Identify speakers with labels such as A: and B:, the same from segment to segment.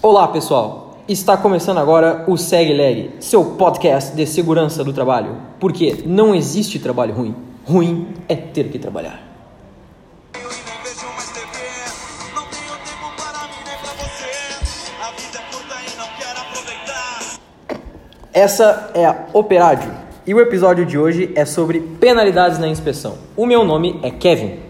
A: Olá, pessoal. Está começando agora o Segue Leg, seu podcast de segurança do trabalho. Porque não existe trabalho ruim. Ruim é ter que trabalhar. Essa é a Operádio e o episódio de hoje é sobre penalidades na inspeção. O meu nome é Kevin.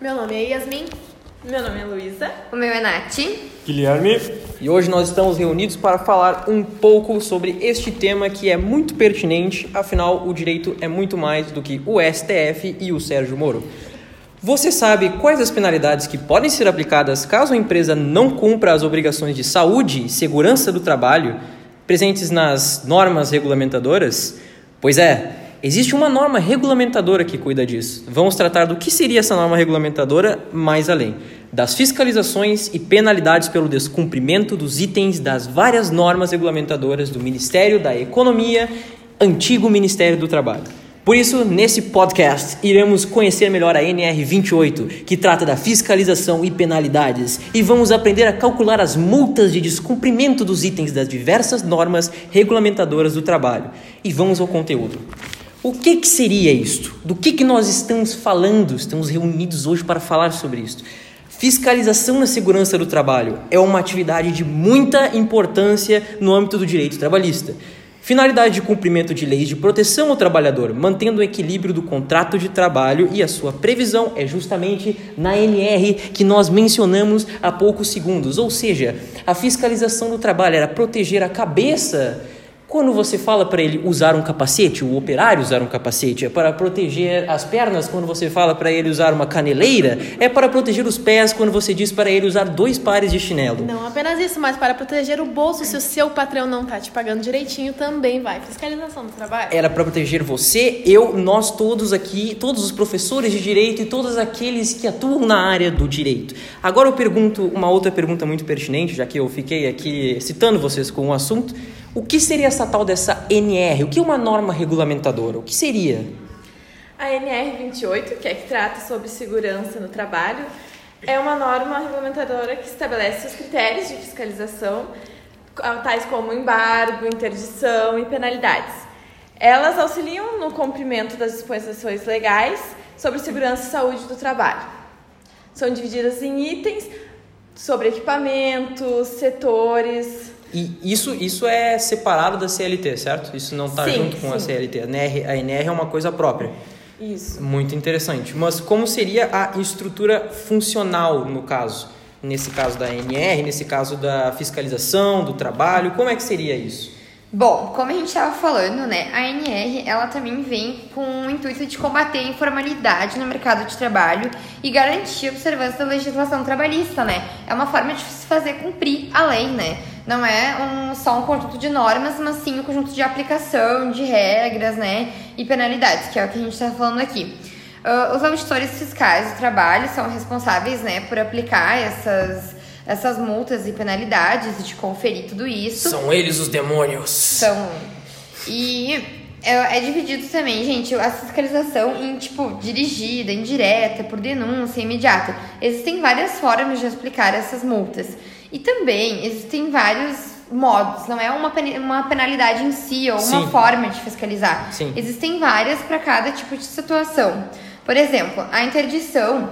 B: Meu nome é Yasmin. Meu nome é Luísa.
C: O meu é Nath.
D: Guilherme.
A: E hoje nós estamos reunidos para falar um pouco sobre este tema que é muito pertinente, afinal, o direito é muito mais do que o STF e o Sérgio Moro. Você sabe quais as penalidades que podem ser aplicadas caso a empresa não cumpra as obrigações de saúde e segurança do trabalho presentes nas normas regulamentadoras? Pois é, existe uma norma regulamentadora que cuida disso. Vamos tratar do que seria essa norma regulamentadora mais além, das fiscalizações e penalidades pelo descumprimento dos itens das várias normas regulamentadoras do Ministério da Economia, antigo Ministério do Trabalho. Por isso, nesse podcast, iremos conhecer melhor a NR28, que trata da fiscalização e penalidades, e vamos aprender a calcular as multas de descumprimento dos itens das diversas normas regulamentadoras do trabalho. E vamos ao conteúdo. O que, que seria isto? Do que, que nós estamos falando? Estamos reunidos hoje para falar sobre isto. Fiscalização na segurança do trabalho é uma atividade de muita importância no âmbito do direito trabalhista. Finalidade de cumprimento de leis de proteção ao trabalhador, mantendo o equilíbrio do contrato de trabalho e a sua previsão é justamente na NR que nós mencionamos há poucos segundos. Ou seja, a fiscalização do trabalho era proteger a cabeça quando você fala para ele usar um capacete, o operário usar um capacete, é para proteger as pernas quando você fala para ele usar uma caneleira, é para proteger os pés quando você diz para ele usar dois pares de chinelo.
B: Não apenas isso, mas para proteger o bolso, se o seu patrão não tá te pagando direitinho, também vai. Fiscalização do trabalho.
A: Era para proteger você, eu, nós todos aqui, todos os professores de direito e todos aqueles que atuam na área do direito. Agora eu pergunto uma outra pergunta muito pertinente, já que eu fiquei aqui citando vocês com o assunto. O que seria essa tal dessa NR? O que é uma norma regulamentadora? O que seria?
B: A NR28, que é que trata sobre segurança no trabalho, é uma norma regulamentadora que estabelece os critérios de fiscalização, tais como embargo, interdição e penalidades. Elas auxiliam no cumprimento das disposições legais sobre segurança e saúde do trabalho. São divididas em itens sobre equipamentos, setores,
A: E isso, isso é separado da CLT, certo? Isso não está junto com a
B: sim.
A: CLT. A NR, a NR é uma coisa própria.
B: Isso.
A: Muito interessante. Mas como seria a estrutura funcional no caso? Nesse caso da NR, nesse caso da fiscalização, do trabalho, como é que seria isso?
C: Bom, como a gente estava falando, né, a NR ela também vem com o intuito de combater a informalidade no mercado de trabalho e garantir a observância da legislação trabalhista, né? É uma forma de se fazer cumprir a lei, né? Não é um, só um conjunto de normas, mas sim um conjunto de aplicação, de regras, né, e penalidades, que é o que a gente está falando aqui. Ah, os auditores fiscais do trabalho são responsáveis, né, por aplicar essas essas multas e penalidades e de conferir tudo isso.
A: São eles os demônios.
C: São. E é, é dividido também, gente, a fiscalização em, tipo, dirigida, indireta, por denúncia, imediata. Existem várias formas de aplicar essas multas. E também existem vários modos, não é uma, uma penalidade em si ou uma
A: Sim.
C: forma de fiscalizar.
A: Sim.
C: Existem várias para cada tipo de situação. Por exemplo, a interdição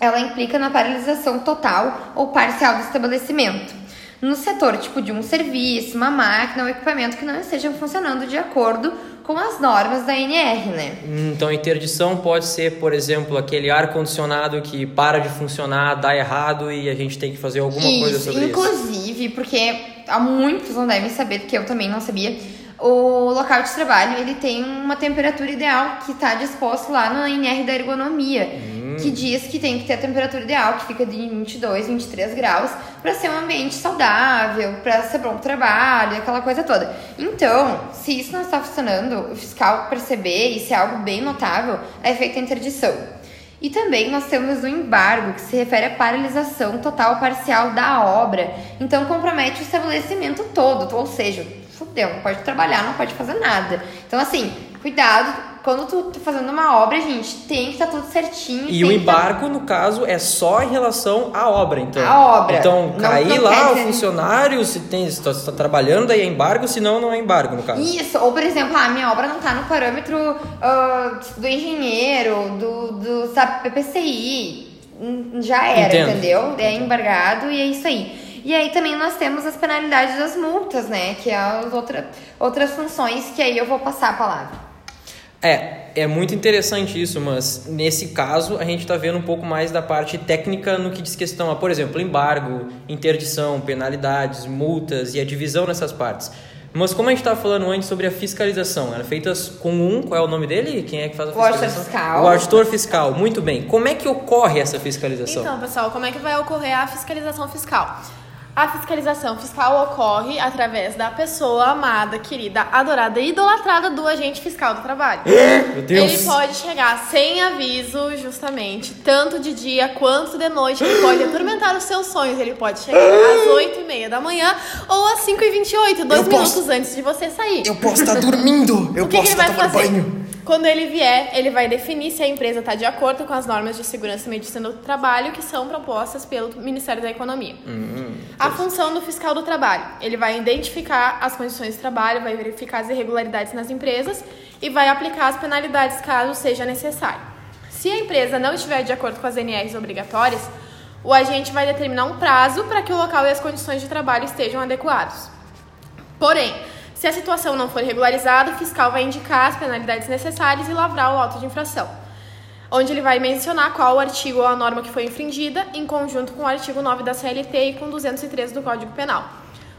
C: ela implica na paralisação total ou parcial do estabelecimento. No setor tipo de um serviço, uma máquina ou equipamento que não estejam funcionando de acordo com as normas da NR, né?
A: Então, a interdição pode ser, por exemplo, aquele ar-condicionado que para de funcionar, dá errado e a gente tem que fazer alguma coisa
C: Isso,
A: sobre isso.
C: inclusive, porque há muitos não devem saber, porque eu também não sabia, o local de trabalho ele tem uma temperatura ideal que está disposto lá no NR da ergonomia,
A: Hum.
C: Que diz que tem que ter a temperatura ideal, que fica de 22, 23 graus, para ser um ambiente saudável, para ser bom pro trabalho, aquela coisa toda. Então, se isso não está funcionando, o fiscal perceber, e se é algo bem notável, é feita a interdição. E também nós temos o embargo, que se refere à paralisação total ou parcial da obra. Então compromete o estabelecimento todo, ou seja, fudeu, não pode trabalhar, não pode fazer nada. Então, assim, cuidado quando tu tá fazendo uma obra, gente, tem que estar tudo certinho.
A: E o
C: tá-
A: embargo, no caso, é só em relação à obra, então.
C: À obra.
A: Então, cair
C: não
A: lá o funcionário, se tem, se tá, se tá trabalhando, daí é embargo, senão não é embargo, no caso.
C: Isso, ou por exemplo, a minha obra não tá no parâmetro ah, do engenheiro, do, do sabe, PPCI. Hum, Já era,
A: Entendo.
C: entendeu? É embargado e é isso aí. E aí também nós temos as penalidades das multas, né? Que é as outra, outras funções que aí eu vou passar a palavra.
A: É, é muito interessante isso, mas nesse caso a gente está vendo um pouco mais da parte técnica no que diz questão a, por exemplo, embargo, interdição, penalidades, multas e a divisão nessas partes. Mas como a gente estava falando antes sobre a fiscalização, ela é feita com um, qual é o nome dele? Quem é que faz a
C: O auditor
A: fiscalização?
C: fiscal.
A: O auditor fiscal, muito bem. Como é que ocorre essa fiscalização?
B: Então, pessoal, como é que vai ocorrer a fiscalização fiscal? A fiscalização fiscal ocorre através da pessoa amada, querida, adorada e idolatrada do agente fiscal do trabalho.
A: Meu Deus!
B: Ele pode chegar sem aviso, justamente, tanto de dia quanto de noite. Ele pode atormentar os seus sonhos. Ele pode chegar às 8h30 da manhã ou às 5h28, dois
A: Eu
B: minutos
A: posso-
B: antes de você sair.
A: Eu posso estar dormindo! Eu
B: o que, que
A: posso
B: ele vai
A: tomando
B: fazer?
A: banho!
B: Quando ele vier, ele vai definir se a empresa está de acordo com as normas de segurança e medicina do trabalho que são propostas pelo Ministério da Economia.
A: Hum,
B: a função do fiscal do trabalho, ele vai identificar as condições de trabalho, vai verificar as irregularidades nas empresas e vai aplicar as penalidades caso seja necessário. Se a empresa não estiver de acordo com as NRs obrigatórias, o agente vai determinar um prazo para que o local e as condições de trabalho estejam adequados. Porém, se a situação não for regularizada, o fiscal vai indicar as penalidades necessárias e lavrar o auto de infração, onde ele vai mencionar qual o artigo ou a norma que foi infringida, em conjunto com o artigo 9 da CLT e com 213 do Código Penal.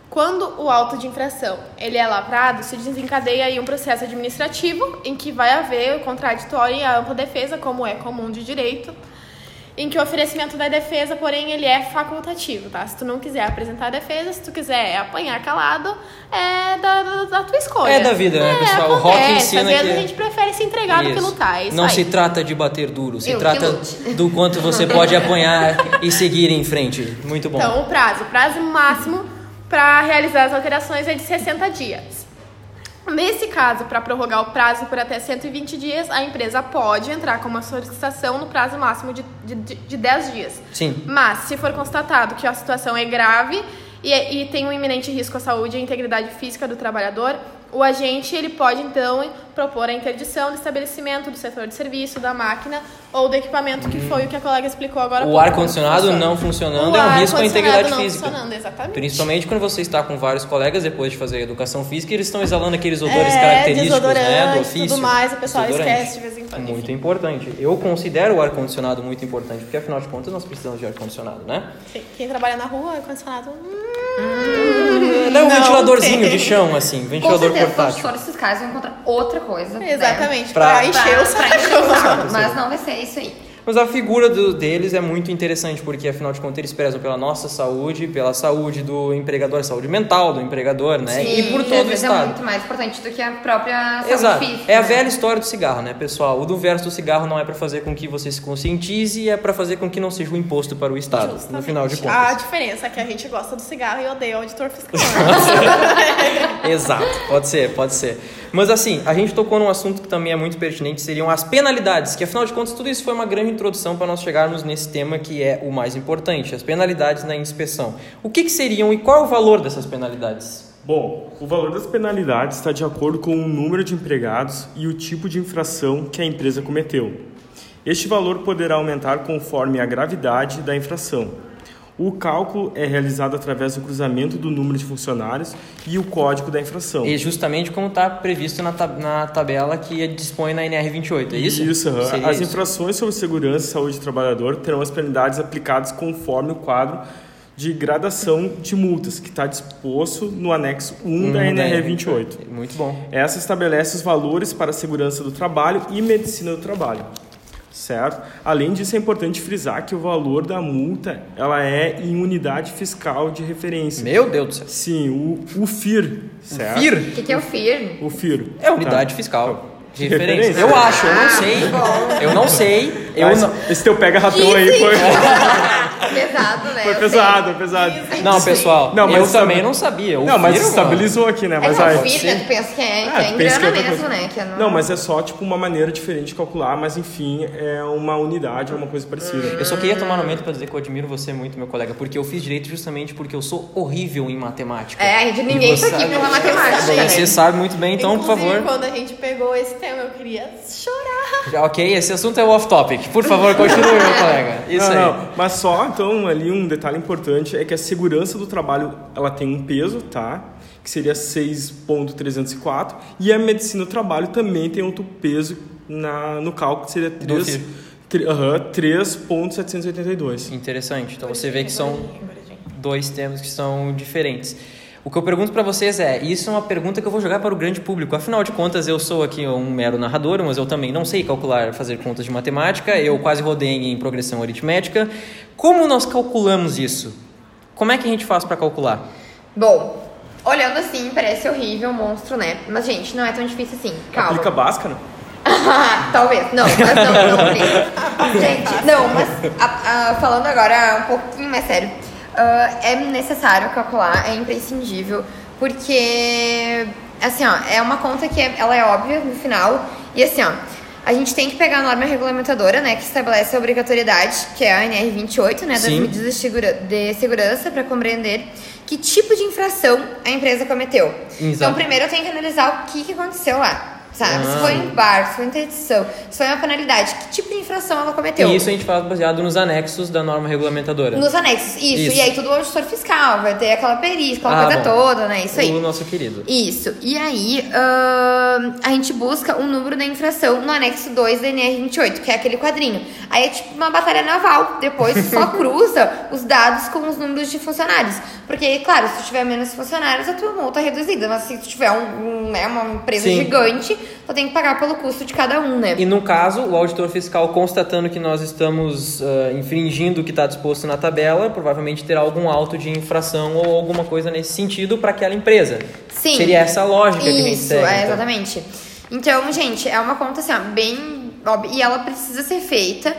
B: Quando o auto de infração ele é lavrado, se desencadeia aí um processo administrativo em que vai haver o contraditório e a ampla defesa, como é comum de direito, em que o oferecimento da defesa, porém, ele é facultativo, tá? Se tu não quiser apresentar a defesa, se tu quiser apanhar calado, é da, da, da tua escolha.
A: É da vida, né, pessoal? O rock ensina
B: Às vezes
A: que-
B: a gente prefere se entregar do que
A: Isso.
B: lutar, é isso
A: Não
B: aí.
A: se trata de bater duro, se
C: Eu
A: trata do quanto você pode apanhar e seguir em frente. Muito bom.
B: Então, o prazo. O prazo máximo para realizar as alterações é de 60 dias. Nesse caso, para prorrogar o prazo por até 120 dias, a empresa pode entrar com uma solicitação no prazo máximo de, de, de 10 dias.
A: Sim.
B: Mas, se for constatado que a situação é grave e, e tem um iminente risco à saúde e à integridade física do trabalhador, o agente ele pode então propor a interdição do estabelecimento, do setor de serviço, da máquina ou do equipamento, que foi o que a colega explicou agora.
A: O
B: como funciona.
A: não funcionando
B: O
A: é um risco à integridade
B: não
A: física.
B: funcionando, exatamente.
A: Principalmente quando você está com vários colegas depois de fazer educação física e eles estão exalando aqueles odores
B: É,
A: característicos né, do ofício.
B: tudo mais, o pessoal esquece de vez em quando,
A: Muito
B: enfim.
A: importante. Eu considero o ar-condicionado muito importante, porque afinal de contas nós precisamos de ar-condicionado, né?
B: Quem- Quem trabalha na rua, ar-condicionado. hum,
A: Não é um
B: Não
A: ventiladorzinho
B: tem.
A: de chão, assim,
C: Com
A: ventilador
C: certeza, os
A: portátil.
C: auditores fiscais vão encontrar outra coisa. né?
B: Exatamente,
A: Pra-
B: pra, encher o
C: Pra, pra encher o
B: saco.
C: saco. Mas não vai ser isso aí.
A: Mas a figura do- deles é muito interessante, porque afinal de contas eles prezam pela nossa saúde, pela saúde do empregador, a saúde mental do empregador, né? e por
C: Sim,
A: todo o
C: é
A: Estado.
C: muito mais importante do que a própria saúde
A: Exato.
C: física.
A: É a
C: né?
A: velha história do cigarro, né, pessoal? O do verso do cigarro não é para fazer com que você se conscientize, é para fazer com que não seja um imposto para o Estado, no
B: Justamente.
A: final de
B: A
A: contas.
B: diferença é que a gente gosta do cigarro e odeia o auditor fiscal.
A: Exato, pode ser, pode ser. Mas assim, a gente tocou num assunto que também é muito pertinente, seriam as penalidades, que afinal de contas tudo isso foi uma grande introdução para nós chegarmos nesse tema que é o mais importante, as penalidades na inspeção. O que, que seriam e qual é o valor dessas penalidades?
D: Bom, o valor das penalidades está de acordo com o número de empregados e o tipo de infração que a empresa cometeu. Este valor poderá aumentar conforme a gravidade da infração. O cálculo é realizado através do cruzamento do número de funcionários e o código da infração.
A: E justamente como está previsto na, tab- na tabela que dispõe na NR28, é isso?
D: Isso.
A: Seria
D: as
A: isso.
D: infrações sobre segurança e saúde do trabalhador terão as penalidades aplicadas conforme o quadro de gradação de multas, que está disposto no anexo 1 da
A: Hum,
D: NR28.
A: Muito bom.
D: Essa estabelece os valores para a segurança do trabalho e medicina do trabalho. Certo? Além disso, é importante frisar que o valor da multa ela é em unidade fiscal de referência.
A: Meu Deus do céu.
D: Sim, o, o FIR, certo?
A: FIR?
C: O que, que é o FIR?
D: O FIR.
A: É unidade
D: Tá.
A: fiscal. De
D: De
A: referência.
D: referência.
A: Eu acho, eu não sei. Eu não sei. Eu
D: Mas
A: não...
D: Esse teu pega ratão aí foi.
C: Pesado, né?
D: Foi pesado, pesado.
A: Não, pessoal,
D: Não, mas
A: eu
D: sabe-
A: também não sabia. O
D: Não, mas
A: Firo,
D: estabilizou aqui, né?
C: É
D: Mas
C: que
D: aí.
C: o filho, né? Tu pensa que é, que
D: Ah,
C: é
D: que é
C: grana
D: outra
C: mesmo,
D: coisa.
C: né? Que é no...
D: Não, mas é só tipo uma maneira diferente de calcular, mas enfim, é uma unidade, é uma coisa parecida.
A: Eu só queria tomar um momento pra dizer que eu admiro você muito, meu colega, porque eu fiz direito justamente porque eu sou horrível em matemática.
C: É, a gente, ninguém tá aqui
A: sabe-
C: pela matemática, né?
A: Você sabe muito bem, então, por
B: Inclusive,
A: favor.
B: quando a gente pegou esse tema, eu queria chorar.
A: Ok, esse assunto é off-topic. Por favor, continue, meu colega. Isso
D: não,
A: aí.
D: não, mas só, então, ali um detalhe importante é que a segurança do trabalho, ela tem um peso, tá? Que seria 6.304, e a medicina do trabalho também tem outro peso na, no cálculo, que seria
A: Do
D: 3,
A: filho.
D: tre- aham, 3.782.
A: Interessante. Então você vê que são dois temas que são diferentes. O que eu pergunto pra vocês é, e isso é uma pergunta que eu vou jogar para o grande público. Afinal de contas, eu sou aqui um mero narrador, mas eu também não sei calcular, fazer contas de matemática. Eu quase rodei em progressão aritmética. Como nós calculamos isso? Como é que a gente faz para calcular?
C: Bom, olhando assim, parece horrível, um monstro, né? Mas, gente, não é tão difícil assim. Calma.
D: Aplica básica, né?
C: Talvez. Não, mas não, não aplica. Gente, não, mas a- a- falando agora um pouquinho mais sério, ah, é necessário calcular, é imprescindível, porque, assim, ó, é uma conta que é- ela é óbvia no final, e assim, ó, a gente tem que pegar a norma regulamentadora, né, que estabelece a obrigatoriedade, que é a NR 28, né, das
A: Sim.
C: medidas de segura- de segurança para compreender que tipo de infração a empresa cometeu. Então,
A: Exato.
C: primeiro eu tenho que analisar o que, que aconteceu lá. Sabe? Se
A: Ah.
C: foi um bar, se foi interdição, se foi uma penalidade, que tipo de infração ela cometeu?
A: E isso a gente faz baseado nos anexos da norma regulamentadora.
C: Nos anexos, isso.
A: Isso.
C: E aí tudo o auditor fiscal, vai ter aquela perícia, aquela
A: Ah,
C: coisa
A: bom.
C: toda, né? Isso aí.
A: O nosso querido.
C: Isso. E aí, ahn, a gente busca o número da infração no anexo 2 da NR28, que é aquele quadrinho. Aí é tipo uma batalha naval. Depois só cruza os dados com os números de funcionários. Porque, claro, se tu tiver menos funcionários, a tua multa é reduzida. Mas se tu tiver um, um, né, uma empresa
A: Sim.
C: gigante, tu tem que pagar pelo custo de cada um, né?
A: E no caso, o auditor fiscal constatando que nós estamos ah, infringindo o que está disposto na tabela, provavelmente terá algum auto de infração ou alguma coisa nesse sentido para aquela empresa.
C: Sim.
A: Seria essa a lógica que a gente
C: Isso,
A: segue.
C: é,
A: então.
C: exatamente. Então, gente, é uma conta assim, ó, bem óbvia. E ela precisa ser feita.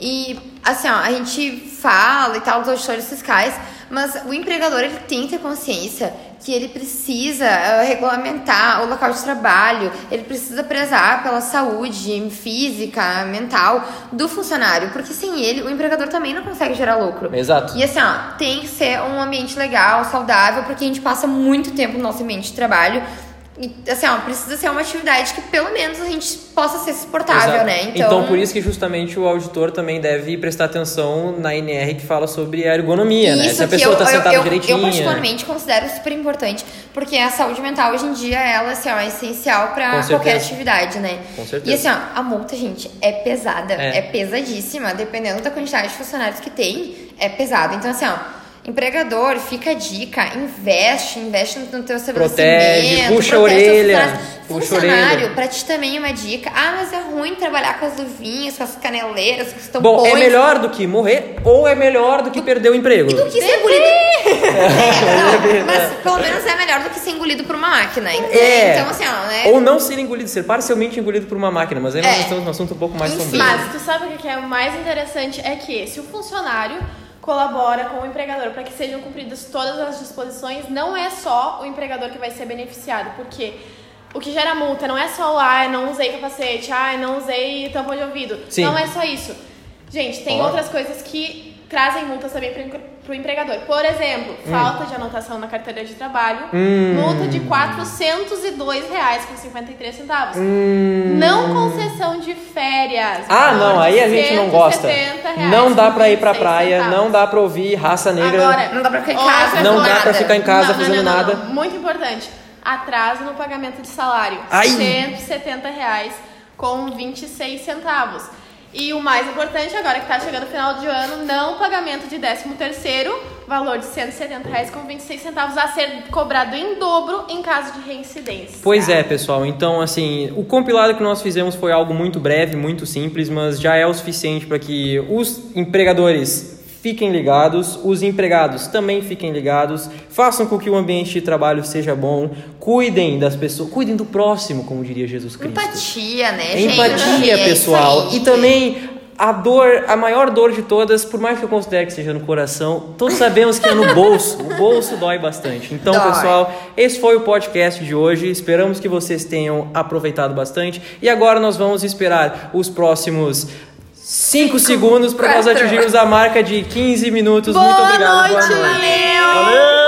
C: E, assim, ó, a gente fala e tal dos auditores fiscais, mas o empregador ele tem que ter consciência que ele precisa eh, regulamentar o local de trabalho, ele precisa prezar pela saúde física, mental do funcionário, porque sem ele o empregador também não consegue gerar lucro.
A: Exato.
C: E assim, ó, tem que ser um ambiente legal, saudável, porque a gente passa muito tempo no nosso ambiente de trabalho. E assim, ó, precisa ser uma atividade que pelo menos a gente possa ser suportável,
A: Exato.
C: né?
A: Então... por isso que justamente o auditor também deve prestar atenção na NR que fala sobre a ergonomia, né?
C: Isso
A: Se a pessoa está sentada
C: eu,
A: direitinho.
C: eu particularmente considero super importante, porque a saúde mental hoje em dia ela assim, ó, é essencial
A: certeza.
C: qualquer atividade, né?
A: Com certeza.
C: E assim, ó, a multa, gente, é pesada,
A: É.
C: é. pesadíssima, dependendo da quantidade de funcionários que tem, é pesado. Então assim, ó, empregador, fica a dica, investe, investe no, teu
A: Protege, puxa a orelha, puxa
C: Funcionário,
A: orelha.
C: pra ti também uma dica. Ah, mas é ruim trabalhar com as luvinhas, com as caneleiras, com os
A: Bom,
C: tampões.
A: é melhor do que morrer ou é melhor do que perder o emprego?
C: do que ser engolido. É, não, mas pelo menos é melhor do que ser engolido por uma máquina. Então,
A: É.
C: então assim, ó, né?
A: Ou não ser engolido, ser parcialmente engolido por uma máquina, mas aí nós
C: É.
A: estamos num assunto um pouco mais
C: Enfim.
A: sombrio.
B: Mas tu sabe o que é o mais interessante? É que se o funcionário colabora com o empregador para que sejam cumpridas todas as disposições, não é só o empregador que vai ser beneficiado, porque o que gera multa não é só o ah, não usei capacete, ah, não usei tampão de ouvido.
A: Sim.
B: Não é só isso. Gente, tem
A: Ó.
B: outras coisas que trazem multas também para o empregador. Por exemplo,
A: Hum.
B: falta de anotação na carteira de trabalho, multa de 402 reais com 53 centavos. Não concessão de férias.
A: Hum. Ah, não, aí a gente não gosta.
B: 170 reais
A: Não dá pra ir pra
B: 26
A: praia,
B: centavos.
A: não dá pra ouvir raça negra.
B: Agora,
C: Não dá pra ficar em casa,
A: Não dá pra ficar em casa
B: Não,
A: fazendo
B: não, não,
A: nada.
B: não. Muito importante. Atraso no pagamento de salário. 170 reais com 26 centavos. E o mais importante agora que tá chegando o final de ano, não pagamento de 13 terceiro, valor de 170 reais com 26 centavos a ser cobrado em dobro em caso de reincidência.
A: Pois é, pessoal. Então, assim, o compilado que nós fizemos foi algo muito breve, muito simples, mas já é o suficiente para que os empregadores fiquem ligados, os empregados também fiquem ligados, façam com que o ambiente de trabalho seja bom, cuidem das pessoas, cuidem do próximo, como diria Jesus Cristo.
C: Empatia, né, gente?
A: Empatia,
C: É
A: pessoal.
C: aí.
A: E também a dor, a maior dor de todas, por mais que eu considere que seja no coração, todos sabemos que é no bolso. O bolso dói bastante. Então,
C: Dói.
A: pessoal, esse foi o podcast de hoje. Esperamos que vocês tenham aproveitado bastante. E agora nós vamos esperar os próximos 5 segundos para nós atingirmos a marca de 15 minutos.
B: Boa
A: Muito obrigado.
B: noite,
A: Boa noite.
B: valeu!
D: Valeu!